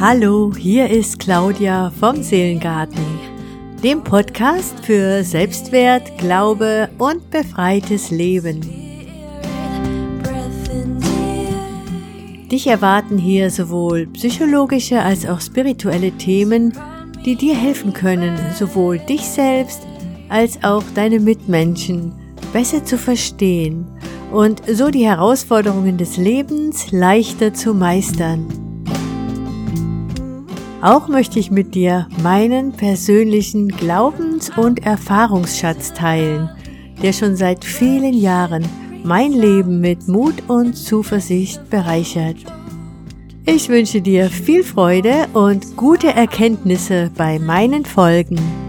Hallo, hier ist Claudia vom Seelengarten, dem Podcast für Selbstwert, Glaube und befreites Leben. Dich erwarten hier sowohl psychologische als auch spirituelle Themen, die dir helfen können, sowohl dich selbst als auch deine Mitmenschen besser zu verstehen und so die Herausforderungen des Lebens leichter zu meistern. Auch möchte ich mit dir meinen persönlichen Glaubens- und Erfahrungsschatz teilen, der schon seit vielen Jahren mein Leben mit Mut und Zuversicht bereichert. Ich wünsche dir viel Freude und gute Erkenntnisse bei meinen Folgen.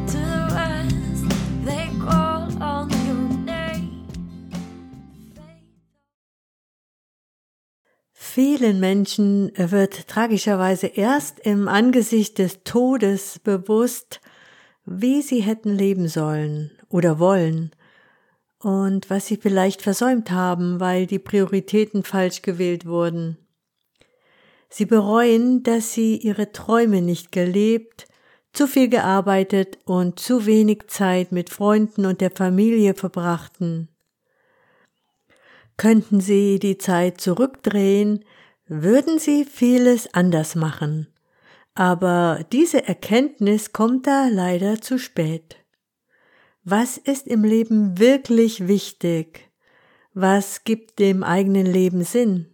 Vielen Menschen wird tragischerweise erst im Angesicht des Todes bewusst, wie sie hätten leben sollen oder wollen und was sie vielleicht versäumt haben, weil die Prioritäten falsch gewählt wurden. Sie bereuen, dass sie ihre Träume nicht gelebt, zu viel gearbeitet und zu wenig Zeit mit Freunden und der Familie verbrachten. Könnten Sie die Zeit zurückdrehen, würden Sie vieles anders machen. Aber diese Erkenntnis kommt da leider zu spät. Was ist im Leben wirklich wichtig? Was gibt dem eigenen Leben Sinn?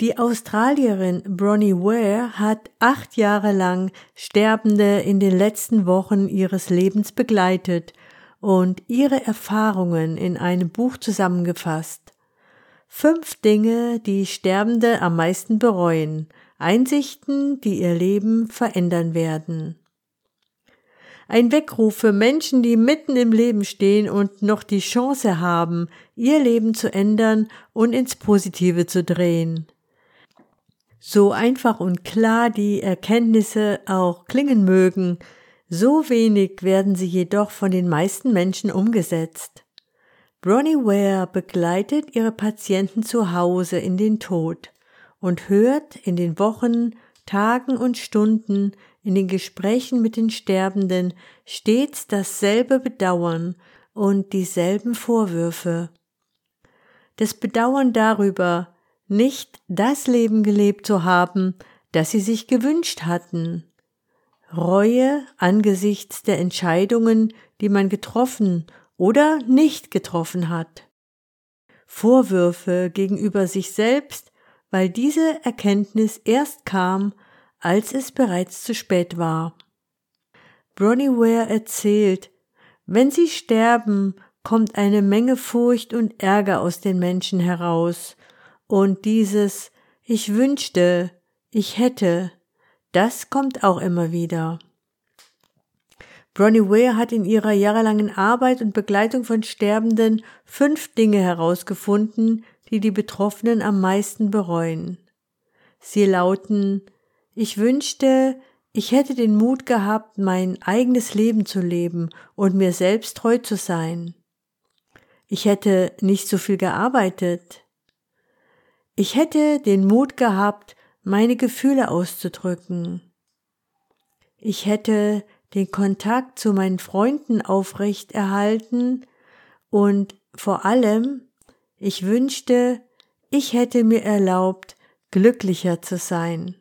Die Australierin Bronnie Ware hat acht Jahre lang Sterbende in den letzten Wochen ihres Lebens begleitet und ihre Erfahrungen in einem Buch zusammengefasst. Fünf Dinge, die Sterbende am meisten bereuen, Einsichten, die ihr Leben verändern werden. Ein Weckruf für Menschen, die mitten im Leben stehen und noch die Chance haben, ihr Leben zu ändern und ins Positive zu drehen. So einfach und klar die Erkenntnisse auch klingen mögen, so wenig werden sie jedoch von den meisten Menschen umgesetzt. Bronnie Ware begleitet ihre Patienten zu Hause in den Tod und hört in den Wochen, Tagen und Stunden in den Gesprächen mit den Sterbenden stets dasselbe Bedauern und dieselben Vorwürfe. Das Bedauern darüber, nicht das Leben gelebt zu haben, das sie sich gewünscht hatten, Reue angesichts der Entscheidungen, die man getroffen oder nicht getroffen hat. Vorwürfe gegenüber sich selbst, weil diese Erkenntnis erst kam, als es bereits zu spät war. Bronnie Ware erzählt, wenn sie sterben, kommt eine Menge Furcht und Ärger aus den Menschen heraus, und dieses Ich wünschte, ich hätte, das kommt auch immer wieder. Bronnie Ware hat in ihrer jahrelangen Arbeit und Begleitung von Sterbenden fünf Dinge herausgefunden, die die Betroffenen am meisten bereuen. Sie lauten Ich wünschte, ich hätte den Mut gehabt, mein eigenes Leben zu leben und mir selbst treu zu sein. Ich hätte nicht so viel gearbeitet. Ich hätte den Mut gehabt, meine Gefühle auszudrücken. Ich hätte den Kontakt zu meinen Freunden aufrecht erhalten und vor allem, ich wünschte, ich hätte mir erlaubt, glücklicher zu sein.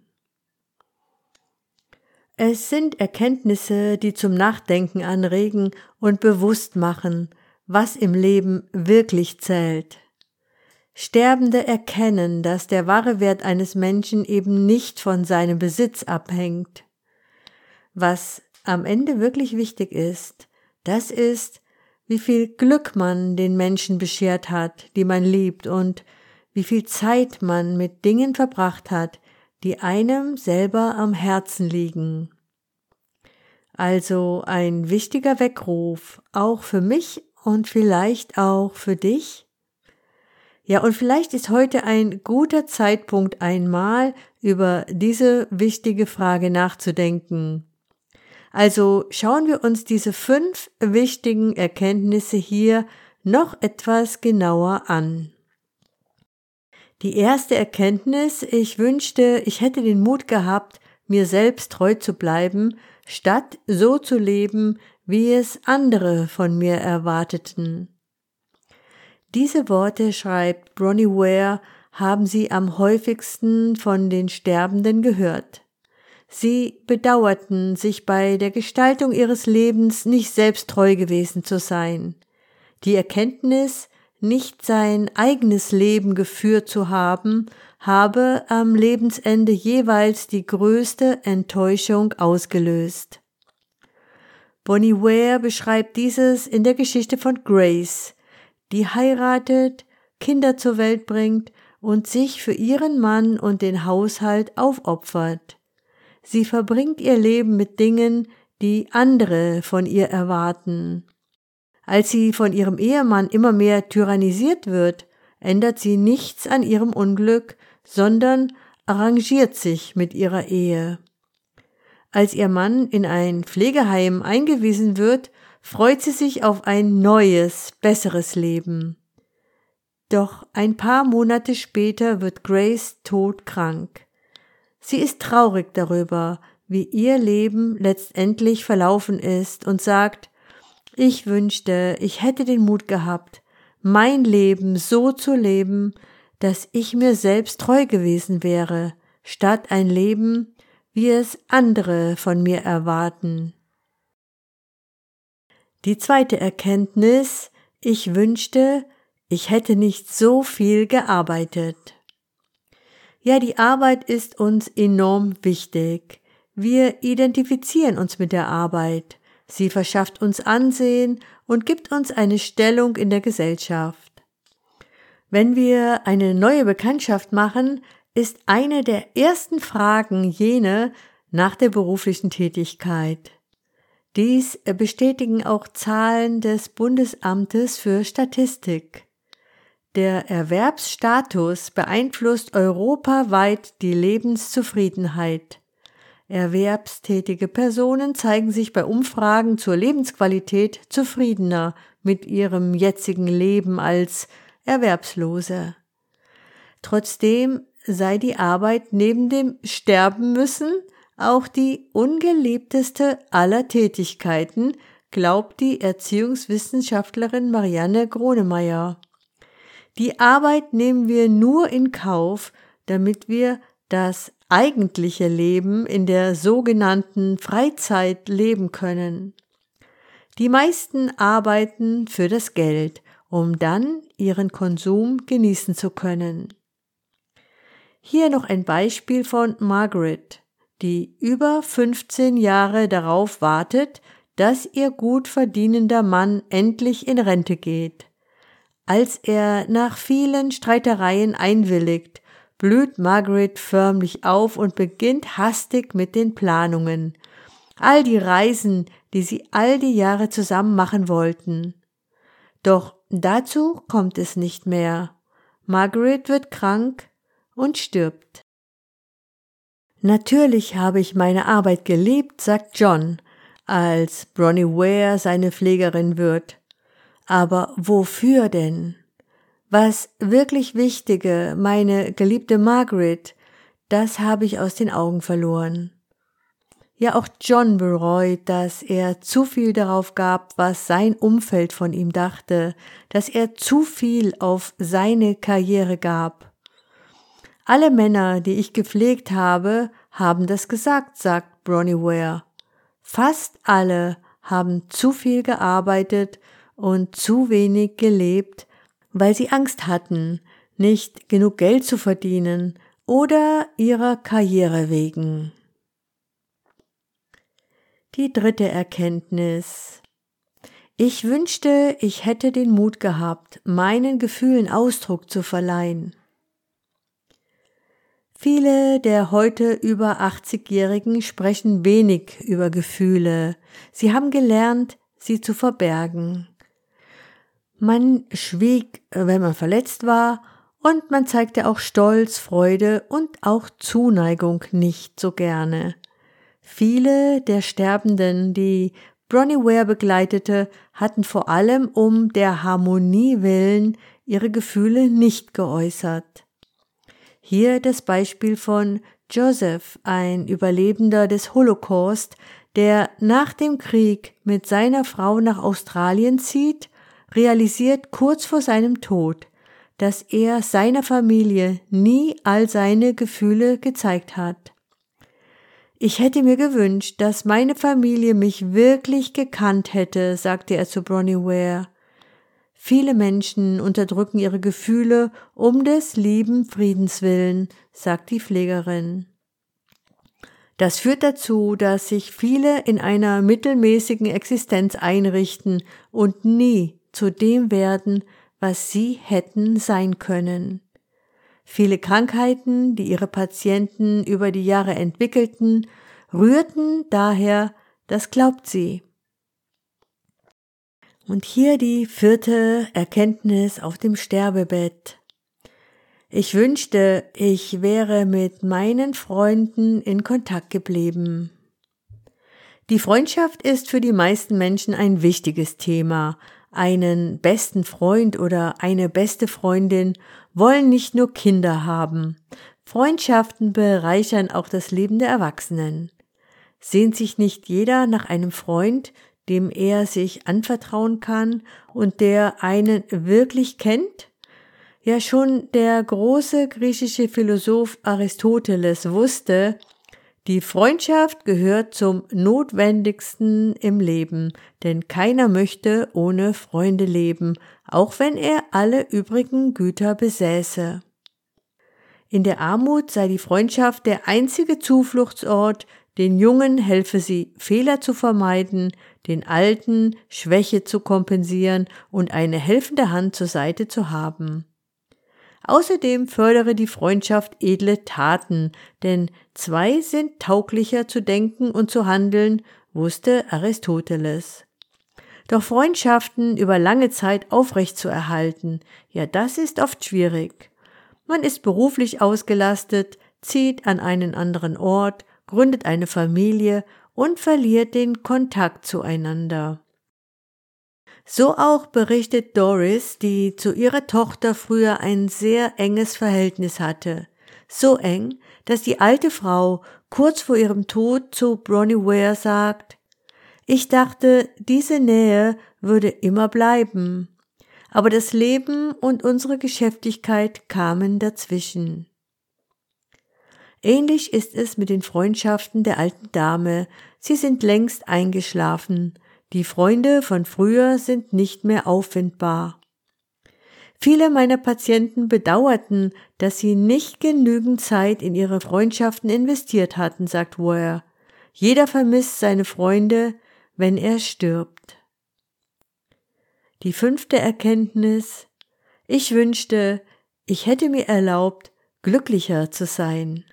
Es sind Erkenntnisse, die zum Nachdenken anregen und bewusst machen, was im Leben wirklich zählt. Sterbende erkennen, dass der wahre Wert eines Menschen eben nicht von seinem Besitz abhängt. Was am Ende wirklich wichtig ist, das ist, wie viel Glück man den Menschen beschert hat, die man liebt und wie viel Zeit man mit Dingen verbracht hat, die einem selber am Herzen liegen. Also ein wichtiger Weckruf, auch für mich und vielleicht auch für dich. Ja, und vielleicht ist heute ein guter Zeitpunkt einmal über diese wichtige Frage nachzudenken. Also schauen wir uns diese fünf wichtigen Erkenntnisse hier noch etwas genauer an. Die erste Erkenntnis, ich wünschte, ich hätte den Mut gehabt, mir selbst treu zu bleiben, statt so zu leben, wie es andere von mir erwarteten. Diese Worte, schreibt Bronnie Ware, haben sie am häufigsten von den Sterbenden gehört. Sie bedauerten, sich bei der Gestaltung ihres Lebens nicht selbst treu gewesen zu sein. Die Erkenntnis, nicht sein eigenes Leben geführt zu haben, habe am Lebensende jeweils die größte Enttäuschung ausgelöst. Bonnie Ware beschreibt dieses in der Geschichte von Grace, die heiratet, Kinder zur Welt bringt und sich für ihren Mann und den Haushalt aufopfert. Sie verbringt ihr Leben mit Dingen, die andere von ihr erwarten. Als sie von ihrem Ehemann immer mehr tyrannisiert wird, ändert sie nichts an ihrem Unglück, sondern arrangiert sich mit ihrer Ehe. Als ihr Mann in ein Pflegeheim eingewiesen wird, freut sie sich auf ein neues, besseres Leben. Doch ein paar Monate später wird Grace todkrank. Sie ist traurig darüber, wie ihr Leben letztendlich verlaufen ist und sagt, ich wünschte, ich hätte den Mut gehabt, mein Leben so zu leben, dass ich mir selbst treu gewesen wäre, statt ein Leben, wie es andere von mir erwarten. Die zweite Erkenntnis, ich wünschte, ich hätte nicht so viel gearbeitet. Ja, die Arbeit ist uns enorm wichtig. Wir identifizieren uns mit der Arbeit. Sie verschafft uns Ansehen und gibt uns eine Stellung in der Gesellschaft. Wenn wir eine neue Bekanntschaft machen, ist eine der ersten Fragen jene nach der beruflichen Tätigkeit. Dies bestätigen auch Zahlen des Bundesamtes für Statistik. Der Erwerbsstatus beeinflusst europaweit die Lebenszufriedenheit. Erwerbstätige Personen zeigen sich bei Umfragen zur Lebensqualität zufriedener mit ihrem jetzigen Leben als Erwerbslose. Trotzdem sei die Arbeit neben dem Sterben müssen auch die ungeliebteste aller Tätigkeiten, glaubt die Erziehungswissenschaftlerin Marianne Gronemeyer. Die Arbeit nehmen wir nur in Kauf, damit wir das eigentliche Leben in der sogenannten Freizeit leben können. Die meisten arbeiten für das Geld, um dann ihren Konsum genießen zu können. Hier noch ein Beispiel von Margaret, die über 15 Jahre darauf wartet, dass ihr gut verdienender Mann endlich in Rente geht. Als er nach vielen Streitereien einwilligt, blüht Margaret förmlich auf und beginnt hastig mit den Planungen. All die Reisen, die sie all die Jahre zusammen machen wollten. Doch dazu kommt es nicht mehr. Margaret wird krank und stirbt. Natürlich habe ich meine Arbeit geliebt, sagt John, als Bronnie Ware seine Pflegerin wird. Aber wofür denn? Was wirklich Wichtige, meine geliebte Margaret, das habe ich aus den Augen verloren. Ja, auch John bereut, dass er zu viel darauf gab, was sein Umfeld von ihm dachte, dass er zu viel auf seine Karriere gab. Alle Männer, die ich gepflegt habe, haben das gesagt, sagt Bronnie Ware. Fast alle haben zu viel gearbeitet und zu wenig gelebt, weil sie Angst hatten, nicht genug Geld zu verdienen oder ihrer Karriere wegen. Die dritte Erkenntnis. Ich wünschte, ich hätte den Mut gehabt, meinen Gefühlen Ausdruck zu verleihen. Viele der heute über 80-Jährigen sprechen wenig über Gefühle. Sie haben gelernt, sie zu verbergen. Man schwieg, wenn man verletzt war, und man zeigte auch Stolz, Freude und auch Zuneigung nicht so gerne. Viele der Sterbenden, die Bronnie Ware begleitete, hatten vor allem um der Harmonie willen ihre Gefühle nicht geäußert. Hier das Beispiel von Joseph, ein Überlebender des Holocaust, der nach dem Krieg mit seiner Frau nach Australien zieht, realisiert kurz vor seinem Tod, dass er seiner Familie nie all seine Gefühle gezeigt hat. Ich hätte mir gewünscht, dass meine Familie mich wirklich gekannt hätte, sagte er zu Bronnie Ware. Viele Menschen unterdrücken ihre Gefühle um des lieben Friedens willen, sagt die Pflegerin. Das führt dazu, dass sich viele in einer mittelmäßigen Existenz einrichten und nie zu dem werden, was sie hätten sein können. Viele Krankheiten, die ihre Patienten über die Jahre entwickelten, rührten daher, das glaubt sie. Und hier die vierte Erkenntnis auf dem Sterbebett. Ich wünschte, ich wäre mit meinen Freunden in Kontakt geblieben. Die Freundschaft ist für die meisten Menschen ein wichtiges Thema. Einen besten Freund oder eine beste Freundin wollen nicht nur Kinder haben. Freundschaften bereichern auch das Leben der Erwachsenen. Sehnt sich nicht jeder nach einem Freund, dem er sich anvertrauen kann und der einen wirklich kennt? Ja, schon der große griechische Philosoph Aristoteles wusste, die Freundschaft gehört zum Notwendigsten im Leben, denn keiner möchte ohne Freunde leben, auch wenn er alle übrigen Güter besäße. In der Armut sei die Freundschaft der einzige Zufluchtsort, den Jungen helfe sie, Fehler zu vermeiden, den Alten Schwäche zu kompensieren und eine helfende Hand zur Seite zu haben. Außerdem fördere die Freundschaft edle Taten, denn zwei sind tauglicher zu denken und zu handeln, wusste Aristoteles. Doch Freundschaften über lange Zeit aufrecht zu erhalten, ja, das ist oft schwierig. Man ist beruflich ausgelastet, zieht an einen anderen Ort, gründet eine Familie und verliert den Kontakt zueinander. So auch berichtet Doris, die zu ihrer Tochter früher ein sehr enges Verhältnis hatte. So eng, dass die alte Frau kurz vor ihrem Tod zu Bronnie Ware sagt, ich dachte, diese Nähe würde immer bleiben. Aber das Leben und unsere Geschäftigkeit kamen dazwischen. Ähnlich ist es mit den Freundschaften der alten Dame, sie sind längst eingeschlafen, die Freunde von früher sind nicht mehr auffindbar. Viele meiner Patienten bedauerten, dass sie nicht genügend Zeit in ihre Freundschaften investiert hatten, sagt Ware. Jeder vermisst seine Freunde, wenn er stirbt. Die fünfte Erkenntnis Ich wünschte, ich hätte mir erlaubt, glücklicher zu sein.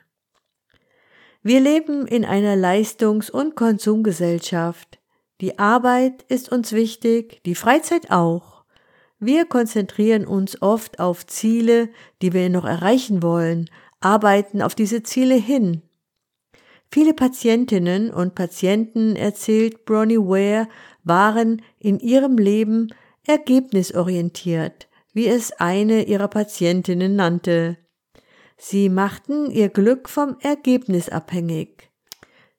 Wir leben in einer Leistungs- und Konsumgesellschaft. Die Arbeit ist uns wichtig, die Freizeit auch. Wir konzentrieren uns oft auf Ziele, die wir noch erreichen wollen, arbeiten auf diese Ziele hin. Viele Patientinnen und Patienten, erzählt Bronnie Ware, waren in ihrem Leben ergebnisorientiert, wie es eine ihrer Patientinnen nannte. Sie machten ihr Glück vom Ergebnis abhängig.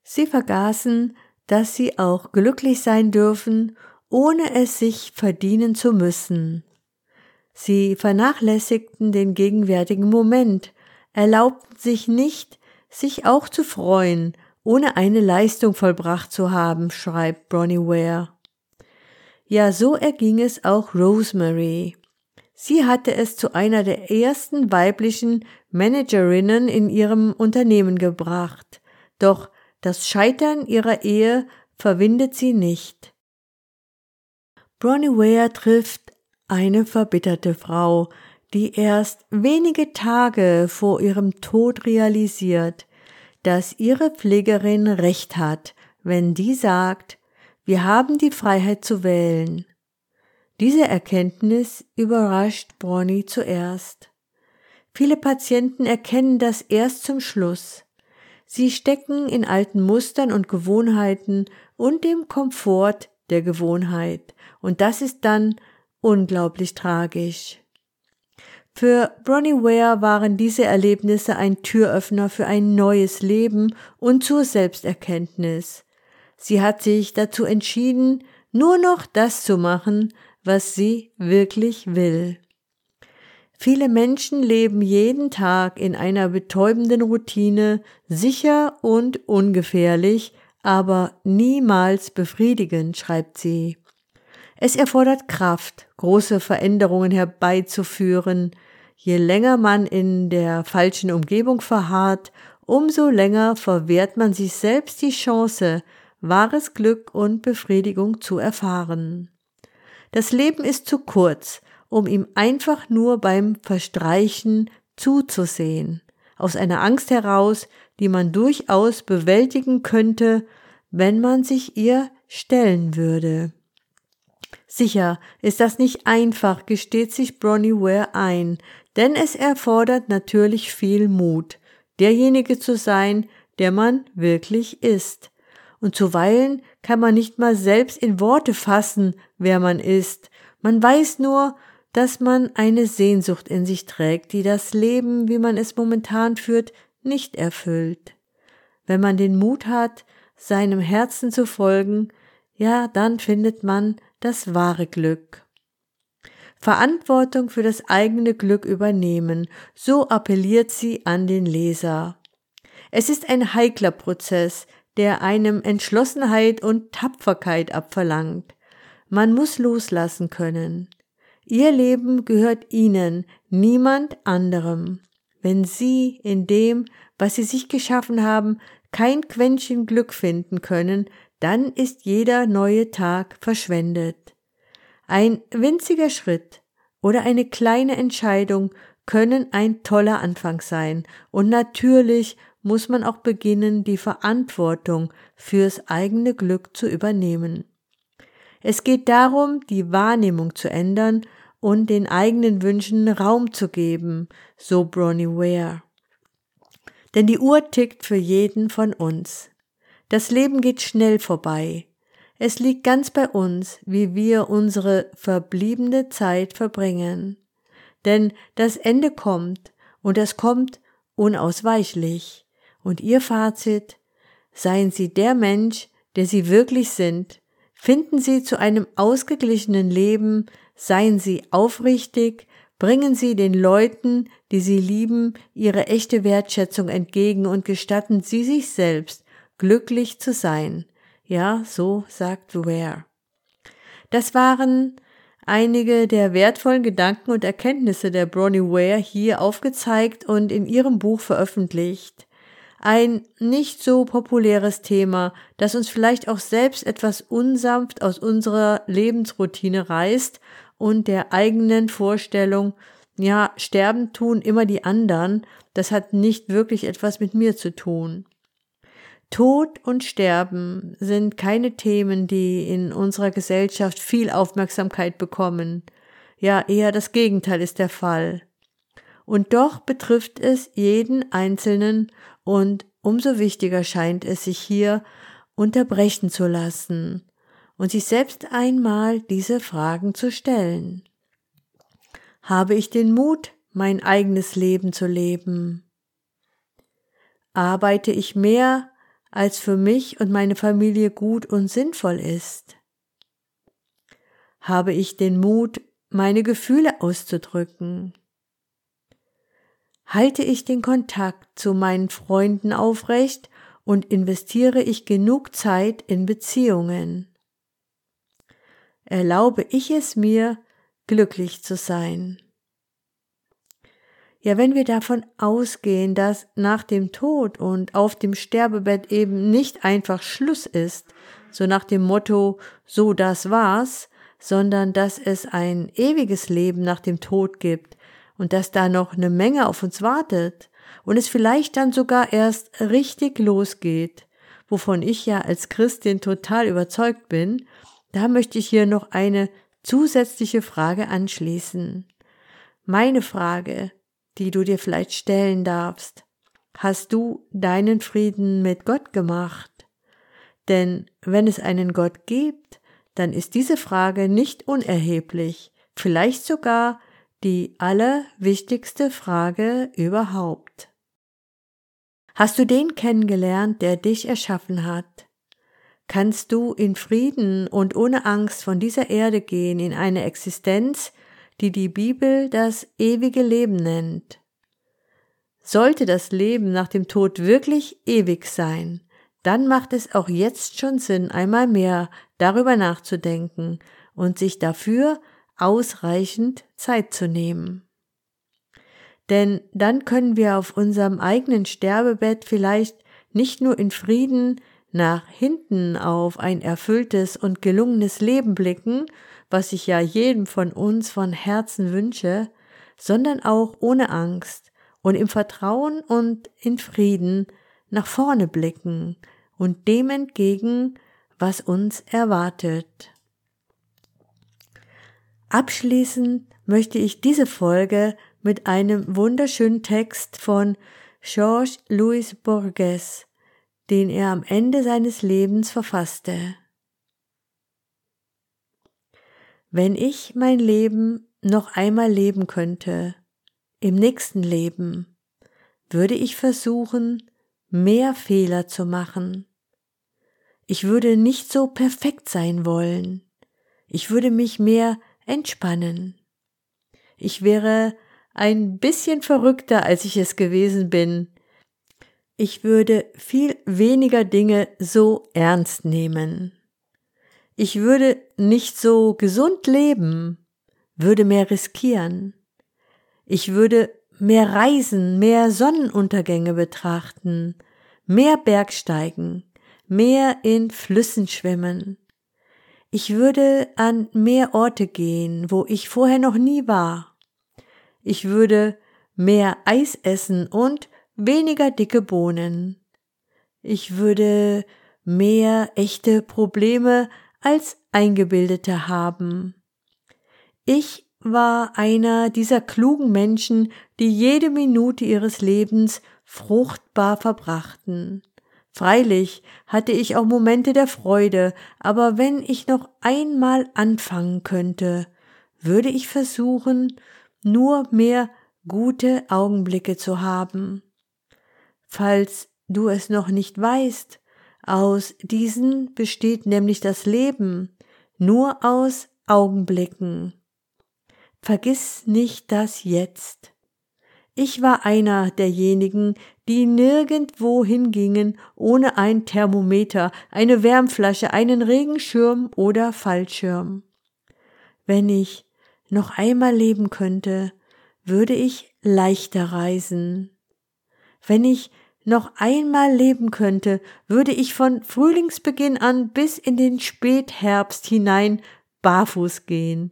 Sie vergaßen, dass sie auch glücklich sein dürfen, ohne es sich verdienen zu müssen. Sie vernachlässigten den gegenwärtigen Moment, erlaubten sich nicht, sich auch zu freuen, ohne eine Leistung vollbracht zu haben, schreibt Bronnie Ware. Ja, so erging es auch Rosemary. Sie hatte es zu einer der ersten weiblichen Managerinnen in ihrem Unternehmen gebracht. Doch das Scheitern ihrer Ehe verwindet sie nicht. Bronnie Ware trifft eine verbitterte Frau, die erst wenige Tage vor ihrem Tod realisiert, dass ihre Pflegerin recht hat, wenn die sagt, wir haben die Freiheit zu wählen. Diese Erkenntnis überrascht Bronny zuerst. Viele Patienten erkennen das erst zum Schluss. Sie stecken in alten Mustern und Gewohnheiten und dem Komfort der Gewohnheit, und das ist dann unglaublich tragisch. Für Bronnie Ware waren diese Erlebnisse ein Türöffner für ein neues Leben und zur Selbsterkenntnis. Sie hat sich dazu entschieden, nur noch das zu machen, was sie wirklich will. Viele Menschen leben jeden Tag in einer betäubenden Routine, sicher und ungefährlich, aber niemals befriedigend, schreibt sie. Es erfordert Kraft, große Veränderungen herbeizuführen. Je länger man in der falschen Umgebung verharrt, umso länger verwehrt man sich selbst die Chance, wahres Glück und Befriedigung zu erfahren. Das Leben ist zu kurz, um ihm einfach nur beim Verstreichen zuzusehen, aus einer Angst heraus, die man durchaus bewältigen könnte, wenn man sich ihr stellen würde. Sicher ist das nicht einfach, gesteht sich Bronnie Ware ein, denn es erfordert natürlich viel Mut, derjenige zu sein, der man wirklich ist. Und zuweilen kann man nicht mal selbst in Worte fassen, wer man ist. Man weiß nur, dass man eine Sehnsucht in sich trägt, die das Leben, wie man es momentan führt, nicht erfüllt. Wenn man den Mut hat, seinem Herzen zu folgen, ja, dann findet man das wahre Glück. Verantwortung für das eigene Glück übernehmen, so appelliert sie an den Leser. Es ist ein heikler Prozess, der einem Entschlossenheit und Tapferkeit abverlangt. Man muss loslassen können. Ihr Leben gehört Ihnen, niemand anderem. Wenn Sie in dem, was Sie sich geschaffen haben, kein Quäntchen Glück finden können, dann ist jeder neue Tag verschwendet. Ein winziger Schritt oder eine kleine Entscheidung können ein toller Anfang sein, und natürlich muss man auch beginnen, die Verantwortung fürs eigene Glück zu übernehmen. Es geht darum, die Wahrnehmung zu ändern und den eigenen Wünschen Raum zu geben, so Bronnie Ware. Denn die Uhr tickt für jeden von uns. Das Leben geht schnell vorbei. Es liegt ganz bei uns, wie wir unsere verbliebene Zeit verbringen. Denn das Ende kommt und es kommt unausweichlich. Und Ihr Fazit? Seien Sie der Mensch, der Sie wirklich sind, Finden Sie zu einem ausgeglichenen Leben, seien Sie aufrichtig, bringen Sie den Leuten, die Sie lieben, ihre echte Wertschätzung entgegen und gestatten Sie sich selbst, glücklich zu sein. Ja, so sagt Ware. Das waren einige der wertvollen Gedanken und Erkenntnisse der Bronnie Ware hier aufgezeigt und in ihrem Buch veröffentlicht ein nicht so populäres Thema, das uns vielleicht auch selbst etwas unsanft aus unserer Lebensroutine reißt und der eigenen Vorstellung, ja, sterben tun immer die anderen, das hat nicht wirklich etwas mit mir zu tun. Tod und Sterben sind keine Themen, die in unserer Gesellschaft viel Aufmerksamkeit bekommen. Ja, eher das Gegenteil ist der Fall. Und doch betrifft es jeden Einzelnen und umso wichtiger scheint es sich hier unterbrechen zu lassen und sich selbst einmal diese Fragen zu stellen. Habe ich den Mut, mein eigenes Leben zu leben? Arbeite ich mehr, als für mich und meine Familie gut und sinnvoll ist? Habe ich den Mut, meine Gefühle auszudrücken? Halte ich den Kontakt zu meinen Freunden aufrecht und investiere ich genug Zeit in Beziehungen? Erlaube ich es mir, glücklich zu sein? Ja, wenn wir davon ausgehen, dass nach dem Tod und auf dem Sterbebett eben nicht einfach Schluss ist, so nach dem Motto, so das war's, sondern dass es ein ewiges Leben nach dem Tod gibt, und dass da noch eine Menge auf uns wartet und es vielleicht dann sogar erst richtig losgeht, wovon ich ja als Christin total überzeugt bin, da möchte ich hier noch eine zusätzliche Frage anschließen. Meine Frage, die du dir vielleicht stellen darfst. Hast du deinen Frieden mit Gott gemacht? Denn wenn es einen Gott gibt, dann ist diese Frage nicht unerheblich, vielleicht sogar die allerwichtigste Frage überhaupt. Hast du den kennengelernt, der dich erschaffen hat? Kannst du in Frieden und ohne Angst von dieser Erde gehen in eine Existenz, die die Bibel das ewige Leben nennt? Sollte das Leben nach dem Tod wirklich ewig sein, dann macht es auch jetzt schon Sinn, einmal mehr darüber nachzudenken und sich dafür ausreichend Zeit zu nehmen. Denn dann können wir auf unserem eigenen Sterbebett vielleicht nicht nur in Frieden nach hinten auf ein erfülltes und gelungenes Leben blicken, was ich ja jedem von uns von Herzen wünsche, sondern auch ohne Angst und im Vertrauen und in Frieden nach vorne blicken und dem entgegen, was uns erwartet. Abschließend möchte ich diese Folge mit einem wunderschönen Text von Georges Louis Borges, den er am Ende seines Lebens verfasste. Wenn ich mein Leben noch einmal leben könnte, im nächsten Leben, würde ich versuchen, mehr Fehler zu machen. Ich würde nicht so perfekt sein wollen. Ich würde mich mehr entspannen. Ich wäre ein bisschen verrückter, als ich es gewesen bin. Ich würde viel weniger Dinge so ernst nehmen. Ich würde nicht so gesund leben, würde mehr riskieren. Ich würde mehr reisen, mehr Sonnenuntergänge betrachten, mehr Bergsteigen, mehr in Flüssen schwimmen. Ich würde an mehr Orte gehen, wo ich vorher noch nie war. Ich würde mehr Eis essen und weniger dicke Bohnen. Ich würde mehr echte Probleme als eingebildete haben. Ich war einer dieser klugen Menschen, die jede Minute ihres Lebens fruchtbar verbrachten. Freilich hatte ich auch Momente der Freude, aber wenn ich noch einmal anfangen könnte, würde ich versuchen, nur mehr gute Augenblicke zu haben. Falls du es noch nicht weißt, aus diesen besteht nämlich das Leben, nur aus Augenblicken. Vergiss nicht das jetzt. Ich war einer derjenigen, die nirgendwo hingingen ohne ein Thermometer, eine Wärmflasche, einen Regenschirm oder Fallschirm. Wenn ich noch einmal leben könnte, würde ich leichter reisen. Wenn ich noch einmal leben könnte, würde ich von Frühlingsbeginn an bis in den Spätherbst hinein barfuß gehen.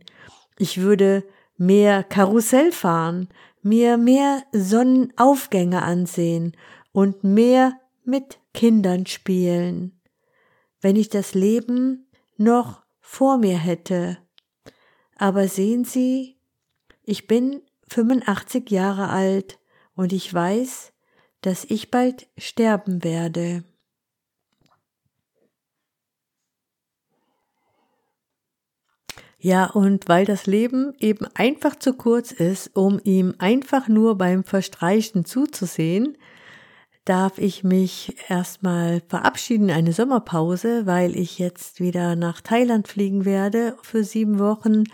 Ich würde mehr Karussell fahren, mir mehr Sonnenaufgänge ansehen und mehr mit Kindern spielen. Wenn ich das Leben noch vor mir hätte. Aber sehen Sie, ich bin 85 Jahre alt und ich weiß, dass ich bald sterben werde. Ja, und weil das Leben eben einfach zu kurz ist, um ihm einfach nur beim Verstreichen zuzusehen, darf ich mich erstmal verabschieden, eine Sommerpause, weil ich jetzt wieder nach Thailand fliegen werde für sieben Wochen.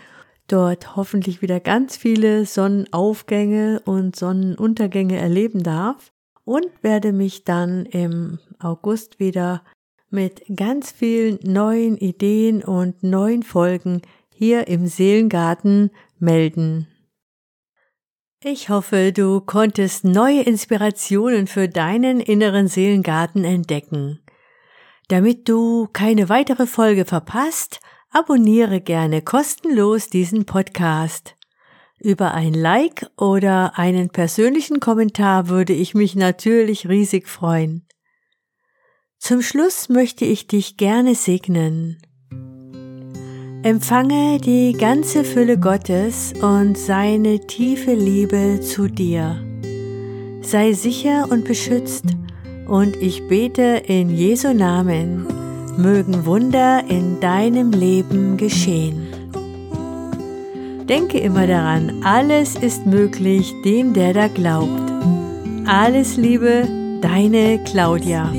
Dort hoffentlich wieder ganz viele Sonnenaufgänge und Sonnenuntergänge erleben darf und werde mich dann im August wieder mit ganz vielen neuen Ideen und neuen Folgen hier im Seelengarten melden. Ich hoffe, du konntest neue Inspirationen für deinen inneren Seelengarten entdecken. Damit du keine weitere Folge verpasst, abonniere gerne kostenlos diesen Podcast. Über ein Like oder einen persönlichen Kommentar würde ich mich natürlich riesig freuen. Zum Schluss möchte ich dich gerne segnen. Empfange die ganze Fülle Gottes und seine tiefe Liebe zu dir. Sei sicher und beschützt und ich bete in Jesu Namen, mögen Wunder in deinem Leben geschehen. Denke immer daran, alles ist möglich dem, der da glaubt. Alles Liebe, deine Claudia.